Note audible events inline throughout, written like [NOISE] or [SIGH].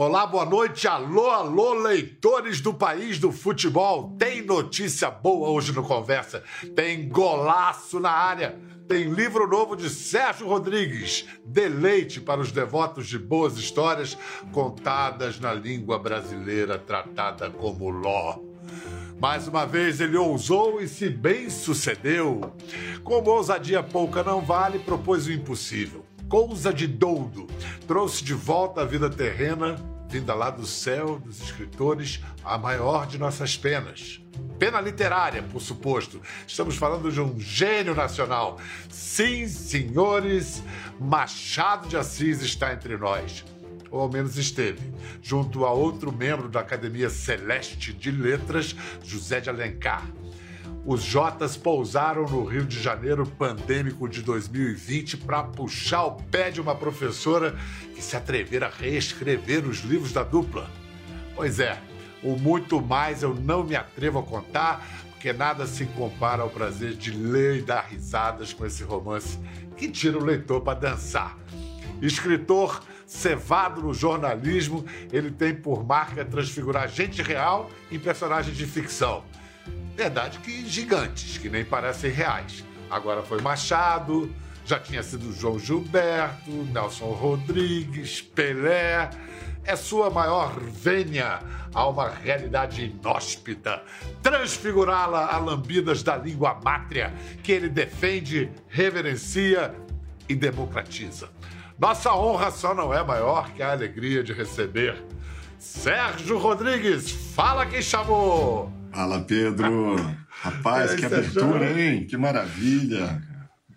Olá, boa noite. Alô, alô, leitores do país do futebol. Tem notícia boa hoje no Conversa. Tem golaço na área. Tem livro novo de Sérgio Rodrigues. Deleite para os devotos de boas histórias contadas na língua brasileira tratada como ló. Mais uma vez ele ousou e se bem sucedeu. Como ousadia pouca não vale, propôs o impossível Cousa de Doudo trouxe de volta à vida terrena, vinda lá do céu dos escritores, a maior de nossas penas. Pena literária, por suposto. Estamos falando de um gênio nacional. Sim, senhores, Machado de Assis está entre nós. Ou ao menos esteve, junto a outro membro da Academia Celeste de Letras, José de Alencar os Jotas pousaram no Rio de Janeiro pandêmico de 2020 para puxar o pé de uma professora que se atrevera a reescrever os livros da dupla. Pois é, o muito mais eu não me atrevo a contar, porque nada se compara ao prazer de ler e dar risadas com esse romance que tira o leitor para dançar. Escritor cevado no jornalismo, ele tem por marca transfigurar gente real em personagens de ficção. Verdade que gigantes, que nem parecem reais. Agora foi Machado, já tinha sido João Gilberto, Nelson Rodrigues, Pelé. É sua maior vênia a uma realidade inóspita, transfigurá-la a lambidas da língua mátria que ele defende, reverencia e democratiza. Nossa honra só não é maior que a alegria de receber Sérgio Rodrigues. Fala quem chamou! Fala, Pedro. [LAUGHS] Rapaz, que abertura, hein? Que maravilha.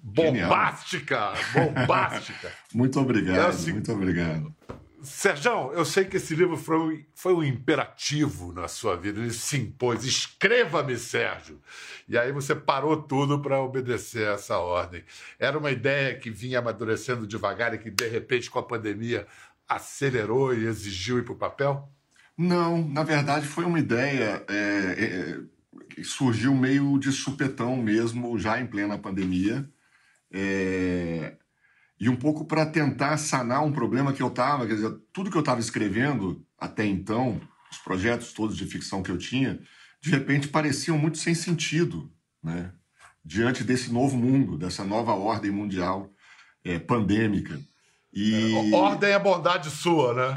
Bombástica, bombástica. [LAUGHS] muito obrigado, assim, muito obrigado. Sérgio, eu sei que esse livro foi, foi um imperativo na sua vida, ele se impôs. Escreva-me, Sérgio. E aí você parou tudo para obedecer a essa ordem. Era uma ideia que vinha amadurecendo devagar e que, de repente, com a pandemia, acelerou e exigiu ir para o papel? Não, na verdade foi uma ideia é, é, que surgiu meio de supetão mesmo, já em plena pandemia. É, e um pouco para tentar sanar um problema que eu estava, quer dizer, tudo que eu estava escrevendo até então, os projetos todos de ficção que eu tinha, de repente pareciam muito sem sentido, né? Diante desse novo mundo, dessa nova ordem mundial é, pandêmica. E... É, ordem é bondade sua, né?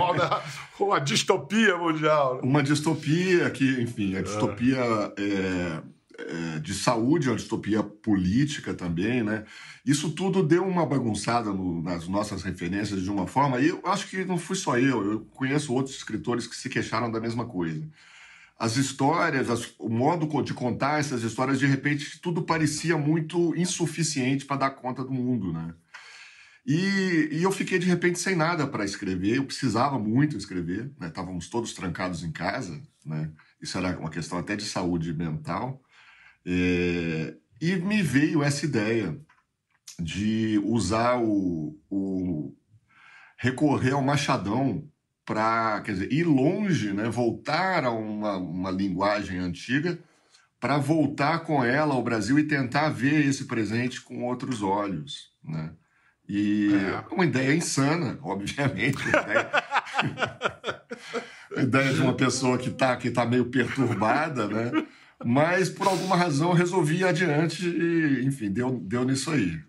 [LAUGHS] uma distopia mundial. Né? Uma distopia que, enfim, a distopia é. É, de saúde, uma distopia política também, né? Isso tudo deu uma bagunçada no, nas nossas referências de uma forma, e eu acho que não fui só eu, eu conheço outros escritores que se queixaram da mesma coisa. As histórias, as, o modo de contar essas histórias, de repente, tudo parecia muito insuficiente para dar conta do mundo, né? E, e, eu fiquei de repente sem nada para escrever. Eu precisava muito escrever, né? Estávamos todos trancados em casa, né? Isso era uma questão até de saúde mental. É, e me veio essa ideia de usar o, o recorrer ao machadão para, quer dizer, ir longe, né? Voltar a uma, uma linguagem antiga para voltar com ela ao Brasil e tentar ver esse presente com outros olhos, né? E é. uma ideia insana, obviamente. Uma ideia... [LAUGHS] a ideia de uma pessoa que está que tá meio perturbada, né? Mas por alguma razão resolvi ir adiante e, enfim, deu, deu nisso aí.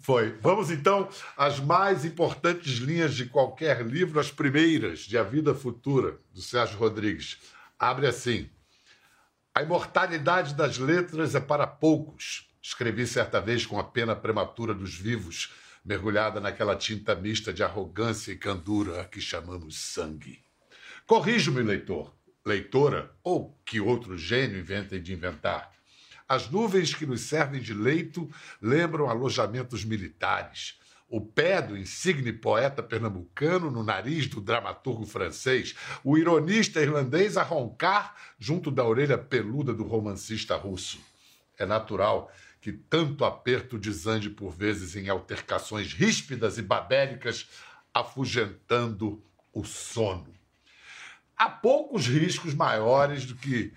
Foi. Vamos então às mais importantes linhas de qualquer livro, as primeiras de A Vida Futura, do Sérgio Rodrigues. Abre assim: A imortalidade das letras é para poucos. Escrevi certa vez com a pena prematura dos vivos mergulhada naquela tinta mista de arrogância e candura que chamamos sangue. Corrijo-me, leitor, leitora, ou que outro gênio inventem de inventar. As nuvens que nos servem de leito lembram alojamentos militares. O pé do insigne poeta pernambucano no nariz do dramaturgo francês, o ironista irlandês a roncar junto da orelha peluda do romancista russo. É natural que tanto aperto desande por vezes em altercações ríspidas e babéricas, afugentando o sono. Há poucos riscos maiores do que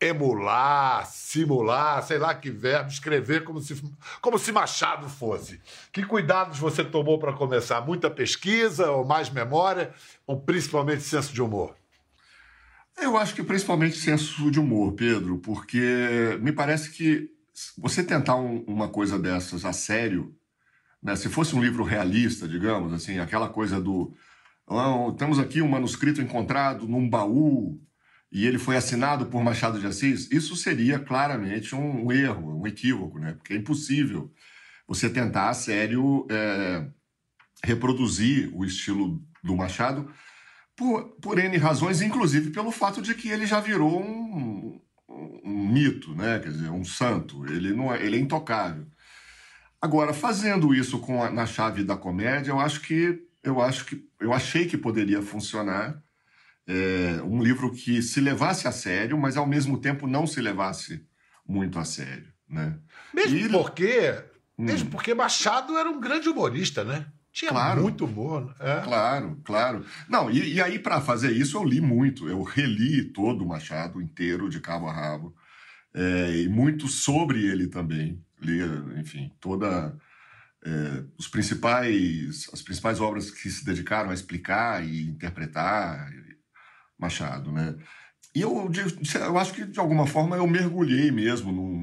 emular, simular, sei lá que verbo, escrever como se, como se Machado fosse. Que cuidados você tomou para começar? Muita pesquisa ou mais memória, ou principalmente senso de humor? Eu acho que principalmente senso de humor, Pedro, porque me parece que você tentar um, uma coisa dessas a sério, né, se fosse um livro realista, digamos, assim, aquela coisa do. Oh, temos aqui um manuscrito encontrado num baú e ele foi assinado por Machado de Assis, isso seria claramente um, erro, um equívoco, né? Porque é impossível você tentar a sério é, reproduzir o estilo do Machado por, por N razões, inclusive pelo fato de que ele já virou um, um mito, né? Quer dizer, um santo. Ele, não é, ele é intocável. Agora, fazendo isso com a, na chave da comédia, eu acho que eu acho que eu achei que poderia funcionar é, um livro que se levasse a sério, mas ao mesmo tempo não se levasse muito a sério, né? Mesmo e... porque, hum. mesmo porque Machado era um grande humorista, né? Tinha claro, muito humor. É. Claro, claro. Não, e, e aí para fazer isso eu li muito. Eu reli todo o Machado inteiro, de cabo a rabo, é, e muito sobre ele também. Li, enfim, toda é, os principais, as principais obras que se dedicaram a explicar e interpretar Machado, né? E eu, eu acho que, de alguma forma, eu mergulhei mesmo num,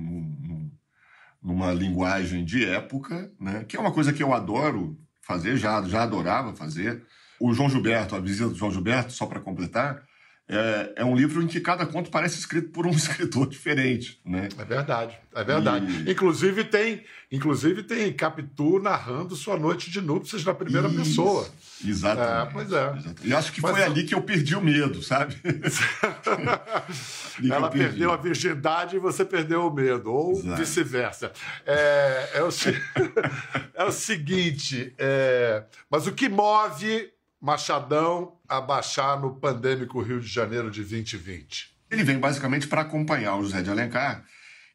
numa linguagem de época, né? que é uma coisa que eu adoro fazer, já, já adorava fazer. O João Gilberto, a visita do João Gilberto, só para completar, é, é, um livro em que cada conto parece escrito por um [LAUGHS] escritor diferente, né? É verdade, é verdade. E... Inclusive tem, inclusive tem Capitu narrando sua noite de núpcias na primeira Isso, pessoa. Exatamente. É, pois é. Exatamente. E acho que Mas foi ali que eu perdi o medo, sabe? [LAUGHS] [LAUGHS] Ela perdeu a virgindade e você perdeu o medo, ou vice-versa. É, é, o, é o seguinte, é, mas o que move Machadão a baixar no pandêmico Rio de Janeiro de 2020? Ele vem basicamente para acompanhar o José de Alencar,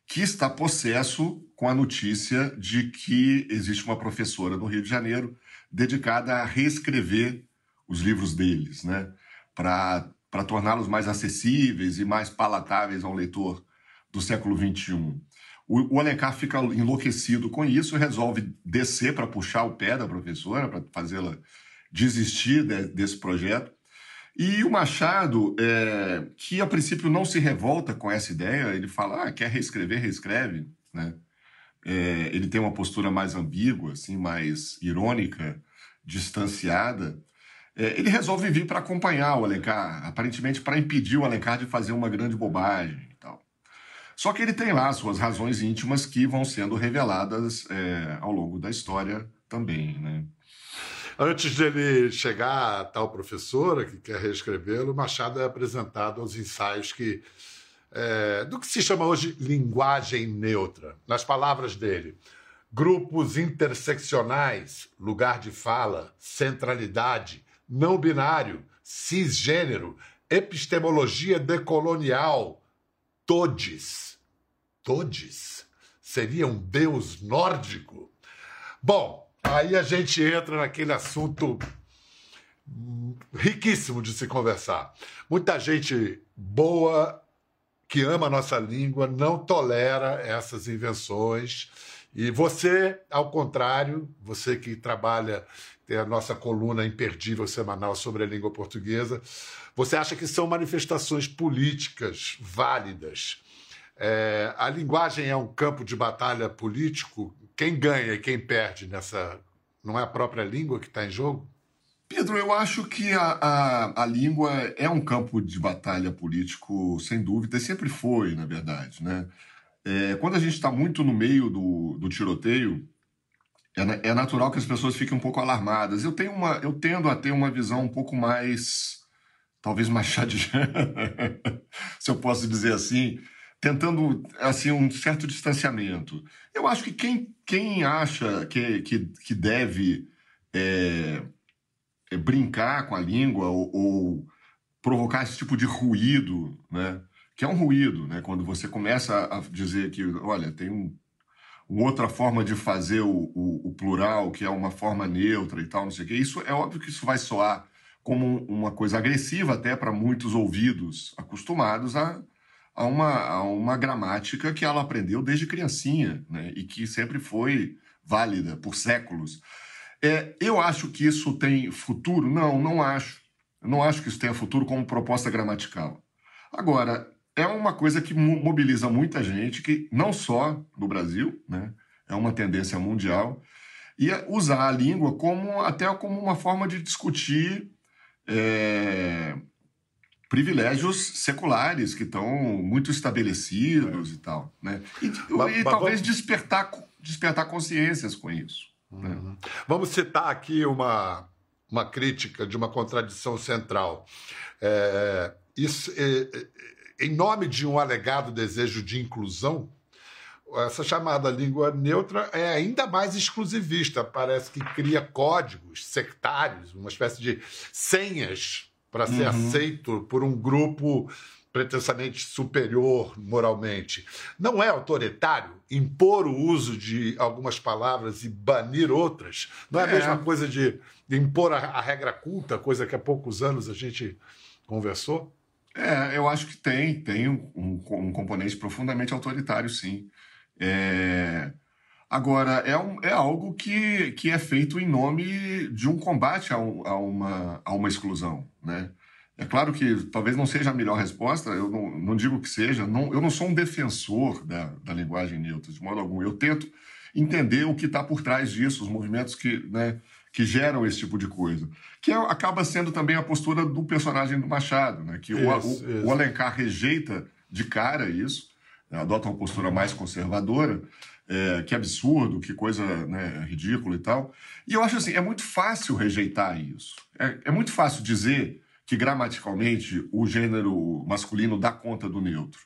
que está possesso com a notícia de que existe uma professora no Rio de Janeiro dedicada a reescrever os livros deles, né? Para torná-los mais acessíveis e mais palatáveis ao leitor do século XXI. O, o Alencar fica enlouquecido com isso e resolve descer para puxar o pé da professora, para fazê-la desistir de, desse projeto. E o Machado, é, que a princípio não se revolta com essa ideia, ele fala, ah, quer reescrever, reescreve, né? É, ele tem uma postura mais ambígua, assim, mais irônica, distanciada. É, ele resolve vir para acompanhar o Alencar, aparentemente para impedir o Alencar de fazer uma grande bobagem e tal. Só que ele tem lá suas razões íntimas que vão sendo reveladas é, ao longo da história também, né? Antes dele chegar a tal professora que quer reescrevê-lo, Machado é apresentado aos ensaios que é, do que se chama hoje linguagem neutra. Nas palavras dele, grupos interseccionais, lugar de fala, centralidade, não binário, cisgênero, epistemologia decolonial, todes. Todes? Seria um deus nórdico? Bom, Aí a gente entra naquele assunto riquíssimo de se conversar. Muita gente boa que ama a nossa língua não tolera essas invenções. E você, ao contrário, você que trabalha, tem a nossa coluna imperdível semanal sobre a língua portuguesa, você acha que são manifestações políticas válidas. É, a linguagem é um campo de batalha político quem ganha e quem perde nessa. Não é a própria língua que está em jogo? Pedro, eu acho que a, a, a, língua é um campo de batalha político, sem dúvida, e sempre foi, na verdade. Né? É, quando a gente está muito no meio do, do tiroteio, é, é, natural que as pessoas fiquem um pouco alarmadas. Eu, tenho uma, eu tendo a ter uma visão um pouco mais, talvez mais [LAUGHS] se eu posso dizer assim, tentando assim um certo distanciamento. Eu acho que quem, quem acha que, que, que deve é, é brincar com a língua ou, ou, provocar esse tipo de ruído, né? que é um ruído, né? quando você começa a dizer que, olha, tem um, uma outra forma de fazer o, o, o, plural, que é uma forma neutra e tal, não sei o quê. Isso é óbvio que isso vai soar como uma coisa agressiva até para muitos ouvidos acostumados a a uma, a uma gramática que ela aprendeu desde criancinha, né? E que sempre foi válida por séculos. É, eu acho que isso tem futuro? Não, não acho. Eu não acho que isso tenha futuro como proposta gramatical. Agora, é uma coisa que mobiliza muita gente, que não só no Brasil, né? É uma tendência mundial. E usar a língua como até como uma forma de discutir é, privilégios seculares que estão muito estabelecidos é. e tal, né? E, e talvez despertar, despertar consciências com isso. Né? Uhum. Né? Vamos citar aqui uma, uma crítica de uma contradição central. É, isso, é, é, em nome de um alegado desejo de inclusão, essa chamada língua neutra é ainda mais exclusivista. Parece que cria códigos sectários, uma espécie de senhas para ser uhum. aceito por um grupo pretensamente superior moralmente. Não é autoritário impor o uso de algumas palavras e banir outras? Não é, é. a mesma coisa de, de impor a, a, regra culta, coisa que há poucos anos a gente conversou? É, eu acho que tem, tem um, um, um componente profundamente autoritário, sim. É... Agora, é, um, é algo que, que é feito em nome de um combate a, um, a, uma, a uma exclusão, né? É claro que talvez não seja a melhor resposta, eu não, não digo que seja, não, eu não sou um defensor da, da linguagem neutra, de modo algum. Eu tento entender o que está por trás disso, os movimentos que, né, que geram esse tipo de coisa. Que é, acaba sendo também a postura do personagem do Machado, né, que isso, o, o, o Alencar rejeita de cara isso, adota uma postura mais conservadora, é, que absurdo, que coisa né, ridícula e tal. E eu acho assim, é muito fácil rejeitar isso. É, é muito fácil dizer que gramaticalmente o gênero masculino dá conta do neutro.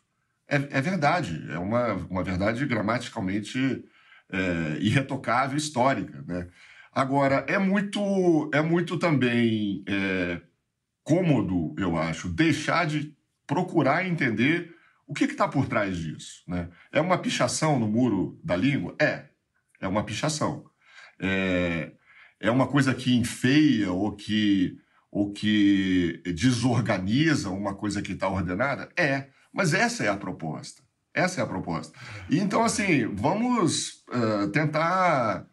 É, é verdade, é uma, uma verdade gramaticalmente é, irretocável, histórica. Né? Agora, é muito, é muito também é, cômodo, eu acho, deixar de procurar entender o que está por trás disso? Né? É uma pichação no muro da língua? É, é uma pichação. É, é uma coisa que enfeia ou que, ou que desorganiza uma coisa que está ordenada? É, mas essa é a proposta. Essa é a proposta. E então, assim, vamos uh, tentar,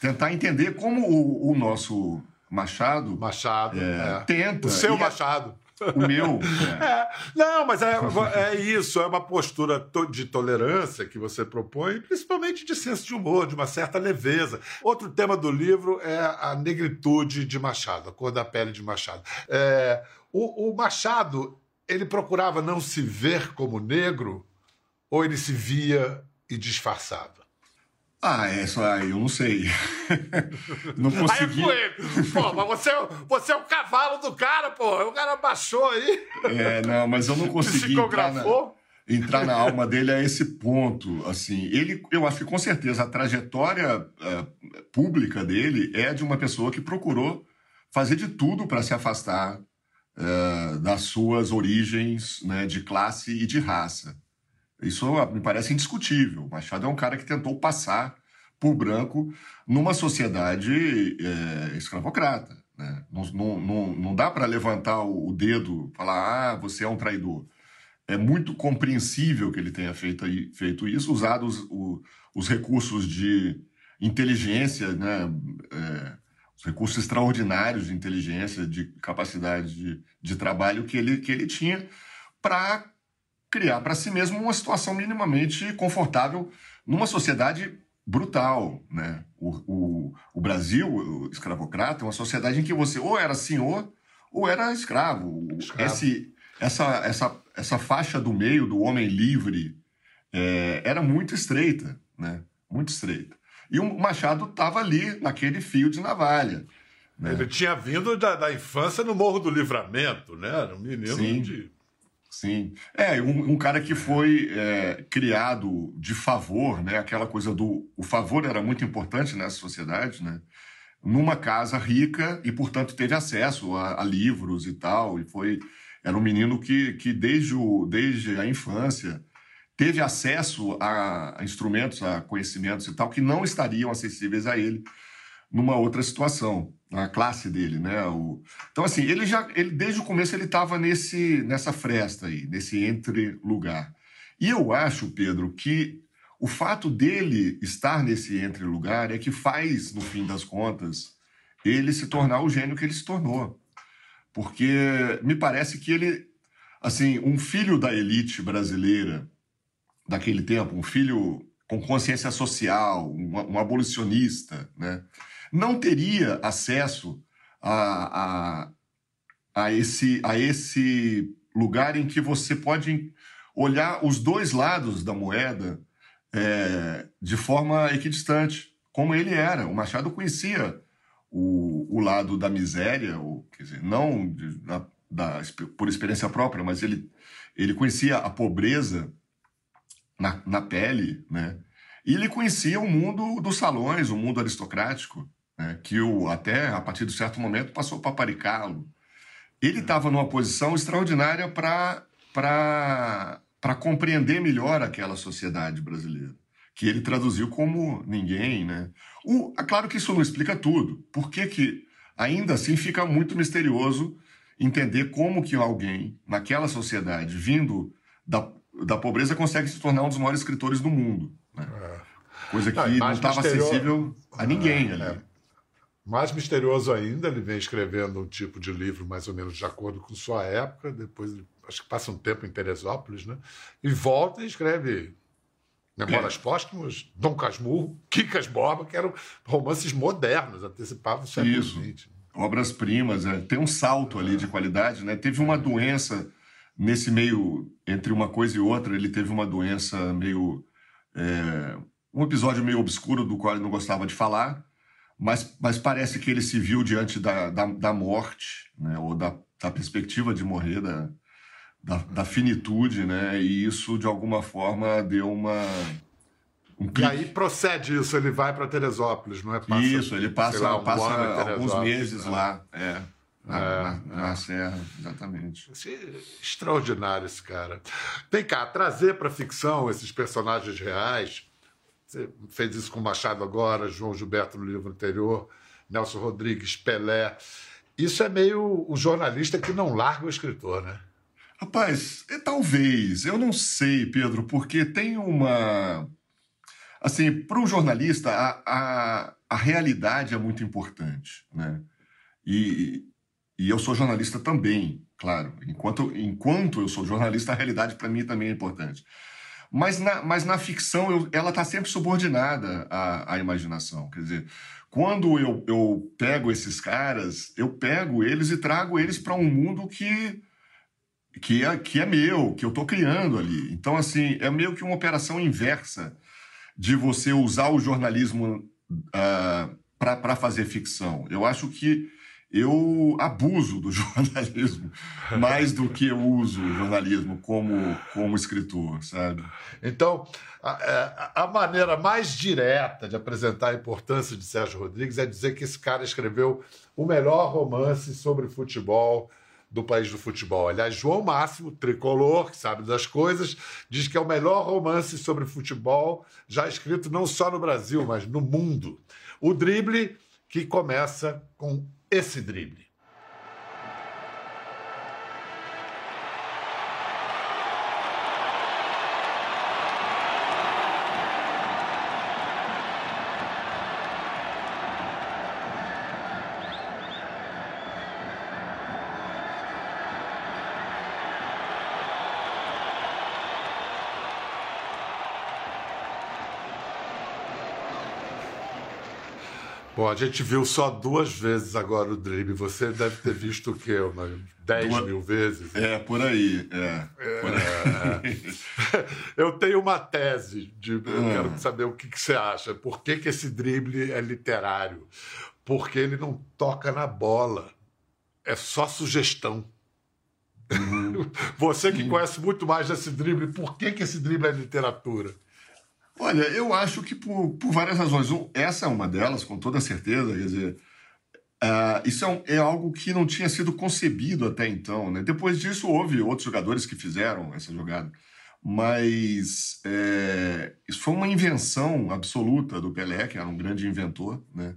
tentar entender como o, o nosso Machado, Machado é, é. tenta. O seu Machado. O meu. É. [LAUGHS] É, não, mas é, é isso, é uma postura de tolerância que você propõe, principalmente de senso de humor, de uma certa leveza. Outro tema do livro é a negritude de Machado, a cor da pele de Machado. É, o, o Machado, ele procurava não se ver como negro, ou ele se via e disfarçava? Ah, é só aí, eu não sei. [LAUGHS] não consegui. Aí é Pô, mas você, você é o cavalo do cara, pô. O cara baixou aí. É, não, mas eu não consegui entrar na, entrar na alma dele a esse ponto. Assim, ele, eu acho que com certeza a trajetória uh, pública dele é de uma pessoa que procurou fazer de tudo para se afastar uh, das suas origens né, de classe e de raça. Isso me parece indiscutível. Machado é um cara que tentou passar por branco numa sociedade é, escravocrata. Né? Não, não, não, não dá para levantar o dedo falar, ah, você é um traidor. É muito compreensível que ele tenha feito, feito isso, usado os, o, os recursos de inteligência, né? É, os recursos extraordinários de inteligência, de capacidade de, de trabalho que ele, que ele tinha para criar para si mesmo uma situação minimamente confortável numa sociedade brutal. Né? O, o, o Brasil, o escravocrata, é uma sociedade em que você ou era senhor ou era escravo. escravo. Esse, essa, essa, essa faixa do meio do homem livre é, era muito estreita, né? muito estreita. E o Machado estava ali, naquele fio de navalha. Né? Ele tinha vindo da, da infância no Morro do Livramento, né? Era um menino Sim. de Sim. É, um, um cara que foi é, criado de favor, né? Aquela coisa do. O favor era muito importante nessa sociedade, né? Numa casa rica e, portanto, teve acesso a, a livros e tal. E foi. Era um menino que, que desde, o, desde a infância teve acesso a, a instrumentos, a conhecimentos e tal, que não estariam acessíveis a ele numa outra situação a classe dele, né? O... Então assim, ele já, ele desde o começo ele estava nesse nessa fresta aí, nesse entre lugar. E eu acho, Pedro, que o fato dele estar nesse entre lugar é que faz, no fim das contas, ele se tornar o gênio que ele se tornou. Porque me parece que ele, assim, um filho da elite brasileira daquele tempo, um filho com consciência social, um, um abolicionista, né, não teria acesso a, a, a, esse, a esse lugar em que você pode olhar os dois lados da moeda é, de forma equidistante, como ele era. O Machado conhecia o, o lado da miséria, ou, quer dizer, não de, da, da, por experiência própria, mas ele, ele conhecia a pobreza na, na pele, né? E ele conhecia o mundo dos salões, o mundo aristocrático, né? que o, até a partir de certo momento passou a paparicá-lo. Ele estava numa posição extraordinária para compreender melhor aquela sociedade brasileira, que ele traduziu como ninguém. Né? O, é claro que isso não explica tudo. Por que, que ainda assim fica muito misterioso entender como que alguém naquela sociedade, vindo da, da pobreza, consegue se tornar um dos maiores escritores do mundo. Né? É. Coisa que não, estava acessível a ninguém é, ali. É. Mais misterioso ainda, ele vem escrevendo um tipo de livro mais ou menos de acordo com sua época, depois acho que passa um tempo em Teresópolis, né? E volta e escreve Memórias é. Póstumas, Dom Casmurro, Quicas Borba, que eram romances modernos, antecipavam o século XX. Obras-primas, é. tem um salto ali de qualidade, né? Teve uma doença nesse meio, entre uma coisa e outra, ele teve uma doença meio. É, um episódio meio obscuro do qual ele não gostava de falar, mas, mas parece que ele se viu diante da, da, da morte, né, ou da, da perspectiva de morrer, da, da, da, finitude, né, e isso de alguma forma deu uma. Um e aí procede isso, ele vai para Teresópolis, não é? Passa, isso, ele passa, lá, um passa alguns meses né? lá, é. Na, é, na, na é. Serra, exatamente. extraordinário esse cara. Vem cá, trazer para ficção esses personagens reais você fez isso com Machado agora, João Gilberto no livro anterior, Nelson Rodrigues, Pelé. Isso é meio o jornalista que não larga o escritor, né? Rapaz, talvez. Eu não sei, Pedro, porque tem uma. Assim, para o jornalista, a, a, a, realidade é muito importante, né? E, e eu sou jornalista também, claro. Enquanto, enquanto eu sou jornalista, a realidade para mim também é importante. Mas na, mas na ficção, eu, ela está sempre subordinada à, à imaginação. Quer dizer, quando eu, eu pego esses caras, eu pego eles e trago eles para um mundo que, que, é, que é meu, que eu estou criando ali. Então, assim, é meio que uma operação inversa de você usar o jornalismo uh, ah, para fazer ficção. Eu acho que eu abuso do [LAUGHS] jornalismo mais do que eu uso o jornalismo como, como escritor, sabe? Então, a, é, a, maneira mais direta de apresentar a importância de Sérgio Rodrigues é dizer que esse cara escreveu o melhor romance sobre futebol do país do futebol. Aliás, João Máximo, tricolor, que sabe das coisas, diz que é o melhor romance sobre futebol já escrito não só no Brasil, mas no mundo. O drible que começa com esse drible. Bom, a gente viu só duas vezes agora o drible. Você deve ter visto o quê? Umas 10 Duas... mil vezes? É, por aí. É, é, por aí. É. [LAUGHS] Eu tenho uma tese, de, eu hum. quero saber o que, que, você acha. Por que, que esse drible é literário? Porque ele não toca na bola. É só sugestão. Uhum. [LAUGHS] Você que conhece muito mais desse drible, por que, que esse drible é literatura? Olha, eu acho que por, por várias razões. Um, essa é uma delas, com toda certeza. Quer dizer, uh, isso é, um, é, algo que não tinha sido concebido até então. Né? Depois disso, houve outros jogadores que fizeram essa jogada. Mas é, isso foi uma invenção absoluta do Pelé, que era um grande inventor. Né?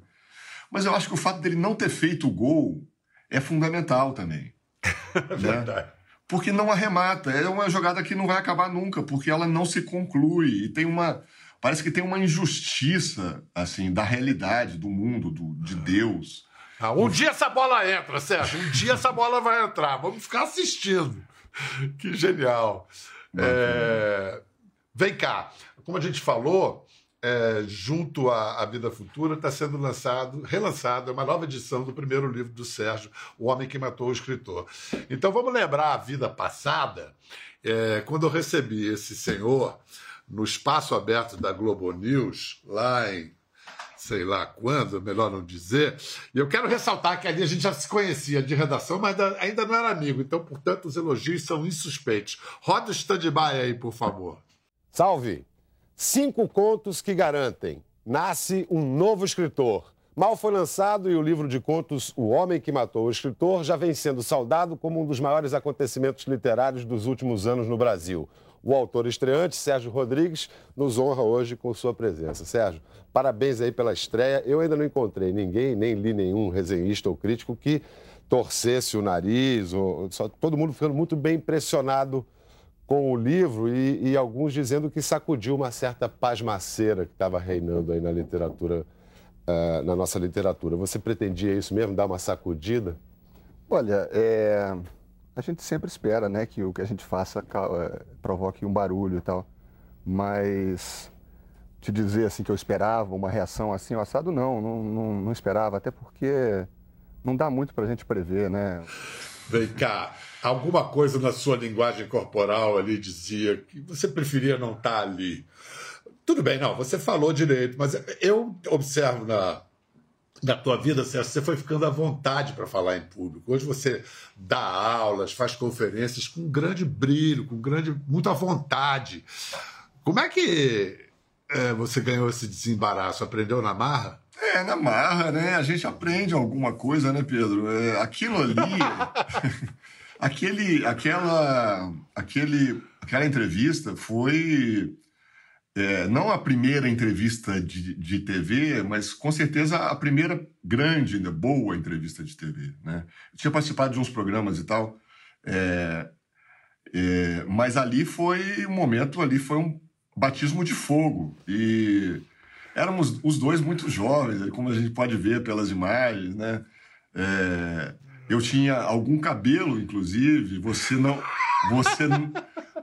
Mas eu acho que o fato dele não ter feito o gol é fundamental também. [LAUGHS] É né? Porque não arremata. É uma jogada que não vai acabar nunca, porque ela não se conclui. E tem uma. Parece que tem uma injustiça, assim, da realidade, do mundo, do, de Deus. Ah, um dia essa bola entra, Sérgio. Um dia essa bola vai entrar. Vamos ficar assistindo. Que genial. É... Vem cá. Como a gente falou, é, junto à, à, Vida Futura, está sendo lançado, relançado, uma nova edição do primeiro livro do Sérgio, O Homem que Matou o Escritor. Então vamos lembrar a vida passada, é, quando eu recebi esse senhor no espaço aberto da Globo News, lá em sei lá quando, melhor não dizer. E eu quero ressaltar que ali a gente já se conhecia de redação, mas ainda não era amigo. Então, portanto, os elogios são insuspeitos. Roda o stand-by aí, por favor. Salve! Cinco contos que garantem. Nasce um novo escritor. Mal foi lançado e o livro de contos O Homem que Matou o Escritor já vem sendo saudado como um dos maiores acontecimentos literários dos últimos anos no Brasil. O autor estreante, Sérgio Rodrigues, nos honra hoje com sua presença. Sérgio, parabéns aí pela estreia. Eu ainda não encontrei ninguém, nem li nenhum resenhista ou crítico que torcesse o nariz, ou, só, todo mundo ficando muito bem impressionado com o livro e, e, alguns dizendo que sacudiu uma certa pasmaceira que estava reinando aí na literatura, uh, na nossa literatura. Você pretendia isso mesmo, dar uma sacudida? Olha, é... a gente sempre espera, né, que o que a gente faça é, provoque um barulho e tal, mas te dizer assim que eu esperava uma reação assim, o assado não, não, não, não esperava, até porque não dá muito para a gente prever, né? Vem cá, alguma coisa na sua linguagem corporal ali dizia que você preferia não estar tá ali. Tudo bem, não, você falou direito, mas eu observo na, na tua vida, Sérgio, você foi ficando à vontade para falar em público. Hoje você dá aulas, faz conferências com grande brilho, com grande, muita vontade. Como é que é, você ganhou esse desembaraço? Aprendeu na marra? É, na marra, né? A gente aprende alguma coisa, né, Pedro? É, aquilo ali. [LAUGHS] [LAUGHS] aquele, aquela, aquele, aquela entrevista foi. É, não a primeira entrevista de, de TV, mas com certeza a primeira grande, né, boa entrevista de TV. Né? Eu tinha participado de uns programas e tal, é, é, mas ali foi um momento, ali foi um batismo de fogo. E éramos os dois muito jovens, como a gente pode ver pelas imagens, né? É, eu tinha algum cabelo, inclusive, você não, você não,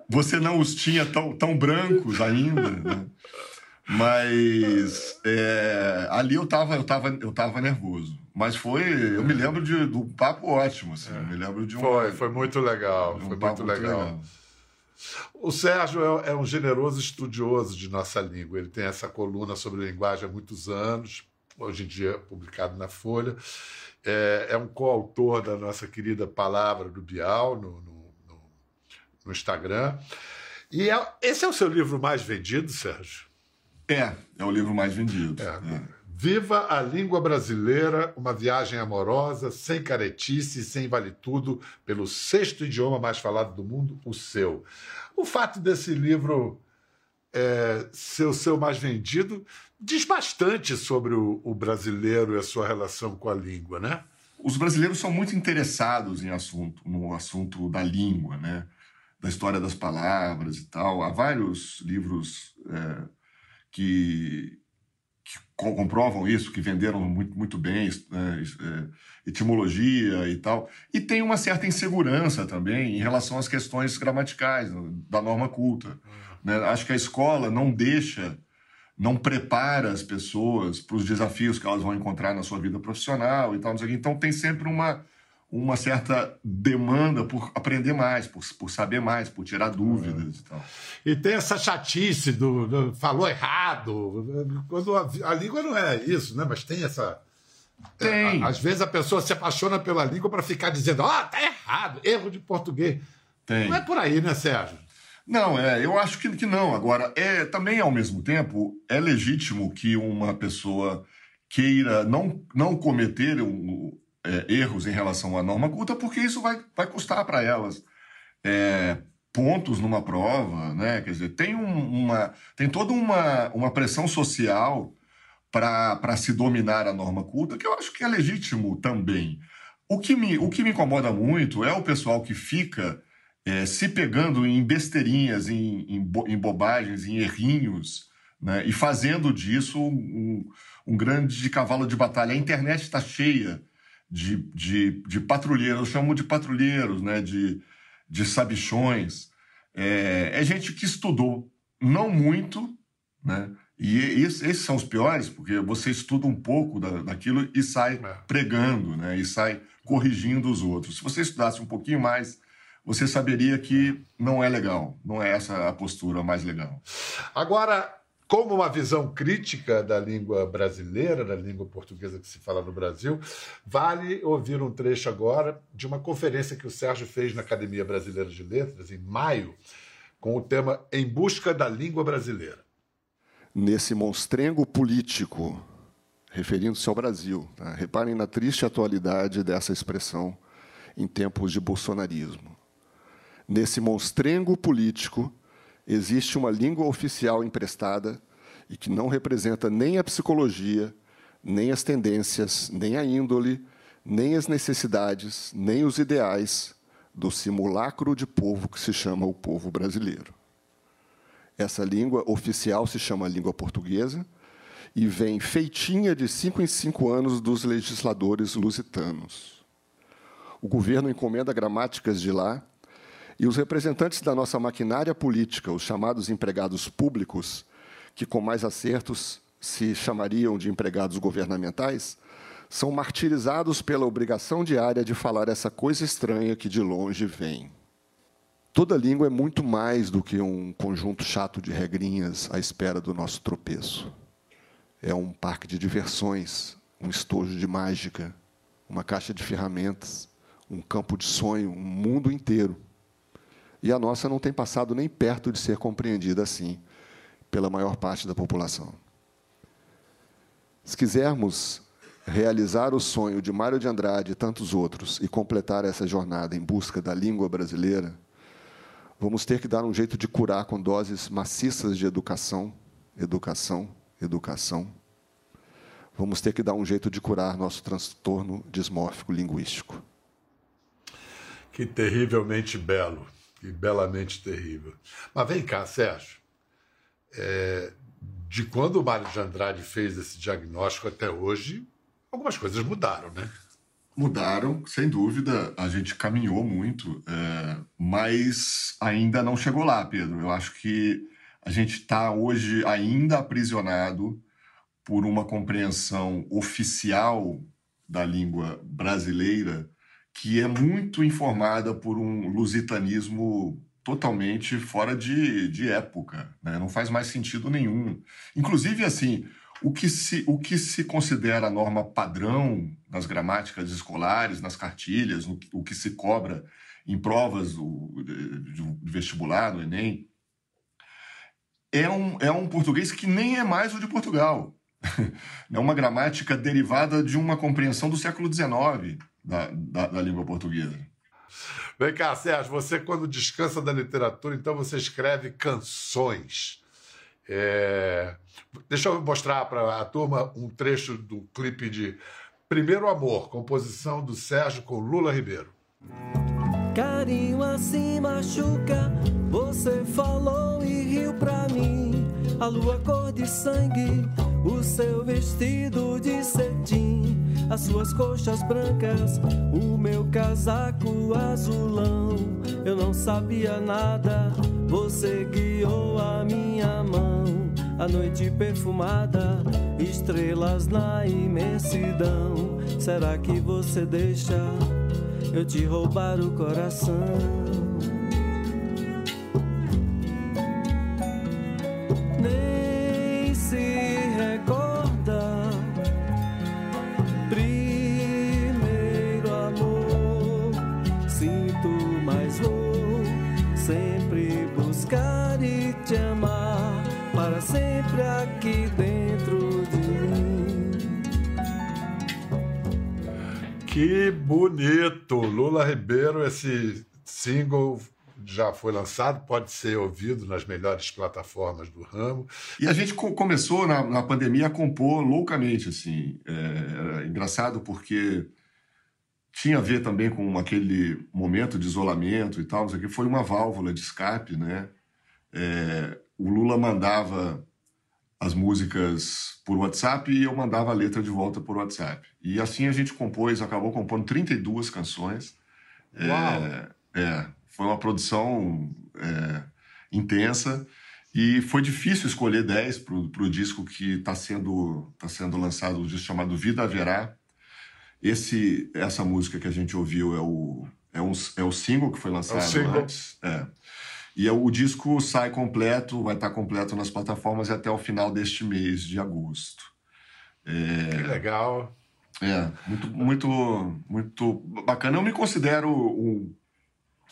você não os tinha tão, tão brancos ainda, né? Mas é, ali eu tava, eu, tava, eu tava nervoso. Mas foi, eu me lembro de, do papo ótimo, assim. É. me lembro de um. Foi, foi muito legal. Um foi muito legal. muito legal. O Sérgio é, é, um generoso estudioso de nossa língua. Ele tem essa coluna sobre linguagem há muitos anos, hoje em dia publicado na Folha. É, é um coautor da nossa querida Palavra do Bial no, no, no, no Instagram. E é, esse é o seu livro mais vendido, Sérgio? É, é o livro mais vendido. É. É. Viva a língua brasileira, uma viagem amorosa, sem caretice, sem vale tudo, pelo sexto idioma mais falado do mundo, o seu. O fato desse livro é, ser o seu mais vendido diz bastante sobre o, o brasileiro e a sua relação com a língua, né? Os brasileiros são muito interessados em assunto, no assunto da língua, né? Da história das palavras e tal. Há vários livros é, que que comprovam isso, que venderam muito, muito bem né, é, etimologia e tal. E tem uma certa insegurança também em relação às questões gramaticais da norma culta. Uhum. Né? Acho que a escola não deixa, não prepara as pessoas para os desafios que elas vão encontrar na sua vida profissional e tal. Então tem sempre uma uma certa demanda por aprender mais, por, por saber mais, por tirar dúvidas é. e tal. E tem essa chatice do, do falou errado, quando a, a, língua não é isso, né? Mas tem essa tem. É, às vezes a pessoa se apaixona pela língua para ficar dizendo, ah, tá errado, erro de português. Tem. Não é por aí, né, Sérgio? Não, é, eu acho que, que não. Agora, é também ao mesmo tempo é legítimo que uma pessoa queira não, não cometer um, é, erros em relação à norma culta, porque isso vai, vai custar para elas é, pontos numa prova, né? Quer dizer, tem, um, uma, tem toda uma, uma pressão social para se dominar a norma culta, que eu acho que é legítimo também. O que me, o que me incomoda muito é o pessoal que fica é, se pegando em besteirinhas, em, em, em bobagens, em errinhos, né? e fazendo disso um, um grande cavalo de batalha. A internet está cheia de, de, de patrulheiros, eu chamo de patrulheiros, né? de, de sabichões. É, é gente que estudou não muito, né? E esses são os piores, porque você estuda um pouco da, daquilo e sai é. pregando, né? E sai corrigindo os outros. Se você estudasse um pouquinho mais, você saberia que não é legal, não é essa a postura mais legal. Agora, como uma visão crítica da língua brasileira, da língua portuguesa que se fala no Brasil, vale ouvir um trecho agora de uma conferência que o Sérgio fez na Academia Brasileira de Letras, em maio, com o tema Em Busca da Língua Brasileira nesse monstrengo político, referindo-se ao Brasil. Tá? Reparem na triste atualidade dessa expressão em tempos de bolsonarismo. Nesse monstrengo político, existe uma língua oficial emprestada e que não representa nem a psicologia, nem as tendências, nem a índole, nem as necessidades, nem os ideais do simulacro de povo que se chama o povo brasileiro. Essa língua oficial se chama língua portuguesa e vem feitinha de cinco em cinco anos dos legisladores lusitanos. O governo encomenda gramáticas de lá e os representantes da nossa maquinária política, os chamados empregados públicos, que com mais acertos se chamariam de empregados governamentais, são martirizados pela obrigação diária de falar essa coisa estranha que de longe vem. Toda língua é muito mais do que um conjunto chato de regrinhas à espera do nosso tropeço. É um parque de diversões, um estojo de mágica, uma caixa de ferramentas, um campo de sonho, um mundo inteiro. E a nossa não tem passado nem perto de ser compreendida assim pela maior parte da população. Se quisermos realizar o sonho de Mário de Andrade e tantos outros e completar essa jornada em busca da língua brasileira, Vamos ter que dar um jeito de curar com doses maciças de educação, educação, educação. Vamos ter que dar um jeito de curar nosso transtorno dismórfico linguístico. Que terrivelmente belo, que belamente terrível. Mas vem cá, Sérgio. É, de quando o Mário de Andrade fez esse diagnóstico até hoje, algumas coisas mudaram, né? Mudaram, sem dúvida, a gente caminhou muito, é, mas ainda não chegou lá, Pedro. Eu acho que a gente está hoje ainda aprisionado por uma compreensão oficial da língua brasileira que é muito informada por um lusitanismo totalmente fora de, de época, né? não faz mais sentido nenhum. Inclusive, assim, o que se, o que se considera norma padrão nas gramáticas escolares, nas cartilhas, no, o que se cobra em provas do, de, vestibular, do Enem, é um, é um português que nem é mais o de Portugal. [LAUGHS] É uma gramática derivada de uma compreensão do século XIX da, da, da língua portuguesa. Vem cá, Sérgio, você quando descansa da literatura, então você escreve canções. É... Deixa eu mostrar para a turma um trecho do clipe de Primeiro Amor, composição do Sérgio com Lula Ribeiro. Carinho assim machuca, você falou e riu pra mim. A lua cor de sangue, o seu vestido de cetim, as suas coxas brancas, o meu casaco azulão. Eu não sabia nada, você guiou a minha mão a noite perfumada, estrelas na imensidão. Será que você deixa eu te roubar o coração? Sempre aqui dentro de mim. Que bonito! Lula Ribeiro, esse single já foi lançado, pode ser ouvido nas melhores plataformas do ramo. E a gente começou na, na pandemia a compor loucamente, assim. É, era engraçado porque tinha a ver também com aquele momento de isolamento e tal, não sei o que, foi uma válvula de escape, né? É, o Lula mandava as músicas por WhatsApp e eu mandava a letra de volta por WhatsApp. E assim a gente compôs, acabou compondo 32 canções. Uau! É, é, foi uma produção é, intensa e foi difícil escolher 10 para o disco que está sendo, tá sendo lançado, o disco chamado Vida Haverá. Esse, essa música que a gente ouviu é o, é, um, é o single que foi lançado single. antes. É. E é, o disco sai completo, vai estar completo nas plataformas até o final deste mês de agosto. Que legal. É, muito, muito, muito bacana. Eu me considero um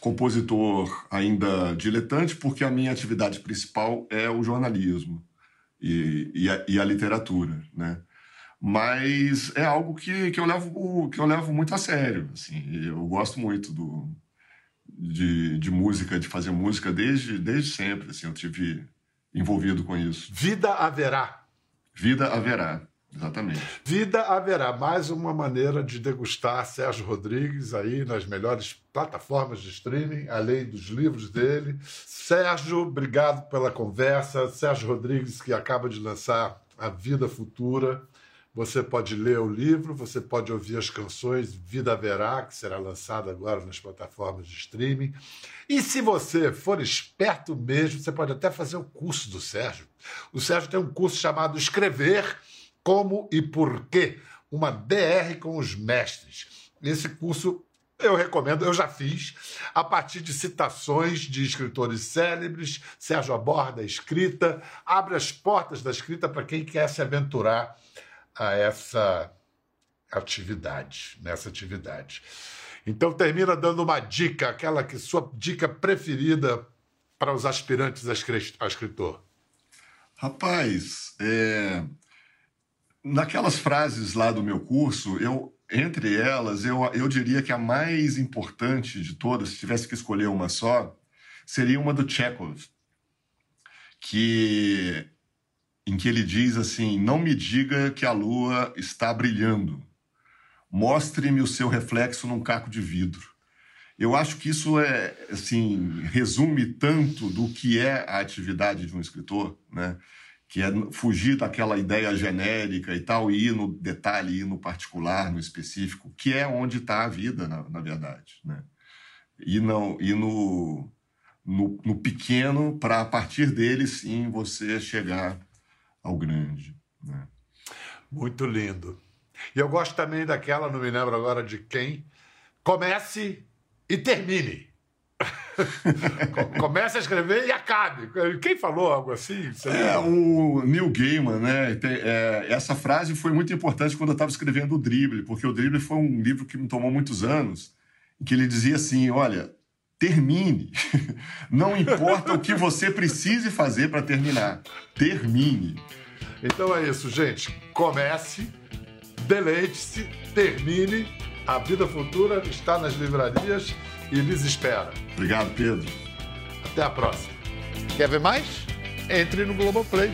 compositor ainda diletante, porque a minha atividade principal é o jornalismo e, e, a, e a literatura, né? Mas é algo que, que, eu levo, que eu levo muito a sério. Assim, eu gosto muito do, de, de música, de fazer música desde, desde sempre. Assim, eu tive envolvido com isso. Vida haverá. Vida haverá, exatamente. Vida haverá. Mais uma maneira de degustar Sérgio Rodrigues aí nas melhores plataformas de streaming, além dos livros dele. Sérgio, obrigado pela conversa. Sérgio Rodrigues, que acaba de lançar A Vida Futura. Você pode ler o livro, você pode ouvir as canções Vida Haverá, que será lançada agora nas plataformas de streaming. E se você for esperto mesmo, você pode até fazer o curso do Sérgio. O Sérgio tem um curso chamado Escrever Como e Por Quê, uma DR com os mestres. Esse curso eu recomendo, eu já fiz, a partir de citações de escritores célebres. Sérgio aborda a escrita, abre as portas da escrita para quem quer se aventurar a essa atividade, nessa atividade. Então termina dando uma dica, aquela que sua dica preferida para os aspirantes a escri- a escritor. Rapaz, é, naquelas frases lá do meu curso, eu entre elas, eu, eu diria que a mais importante de todas, se tivesse que escolher uma só, seria uma do Chekhov, que em que ele diz assim: "Não me diga que a lua está brilhando. Mostre-me o seu reflexo num caco de vidro." Eu acho que isso é assim resume tanto do que é a atividade de um escritor, né? que é fugir daquela ideia genérica e tal, e ir no detalhe, ir no particular, no específico, que é onde está a vida, na, na verdade. Né? E, não, e no, no, no pequeno, para a partir dele, sim, você chegar ao grande. Né? Muito lindo. E eu gosto também daquela, não me lembro agora de quem, comece e termine. [LAUGHS] Comece a escrever e acabe. Quem falou algo assim? É, o Neil Gaiman, né? é, essa frase foi muito importante quando eu estava escrevendo o Drible, porque o Drible foi um livro que me tomou muitos anos, em que ele dizia assim: olha, termine. [LAUGHS] Não importa o que você precise fazer para terminar, termine. Então é isso, gente. Comece, deleite-se, termine. A vida futura está nas livrarias e lhes espera. Obrigado, Pedro. Até a próxima. Quer ver mais? Entre no Globoplay.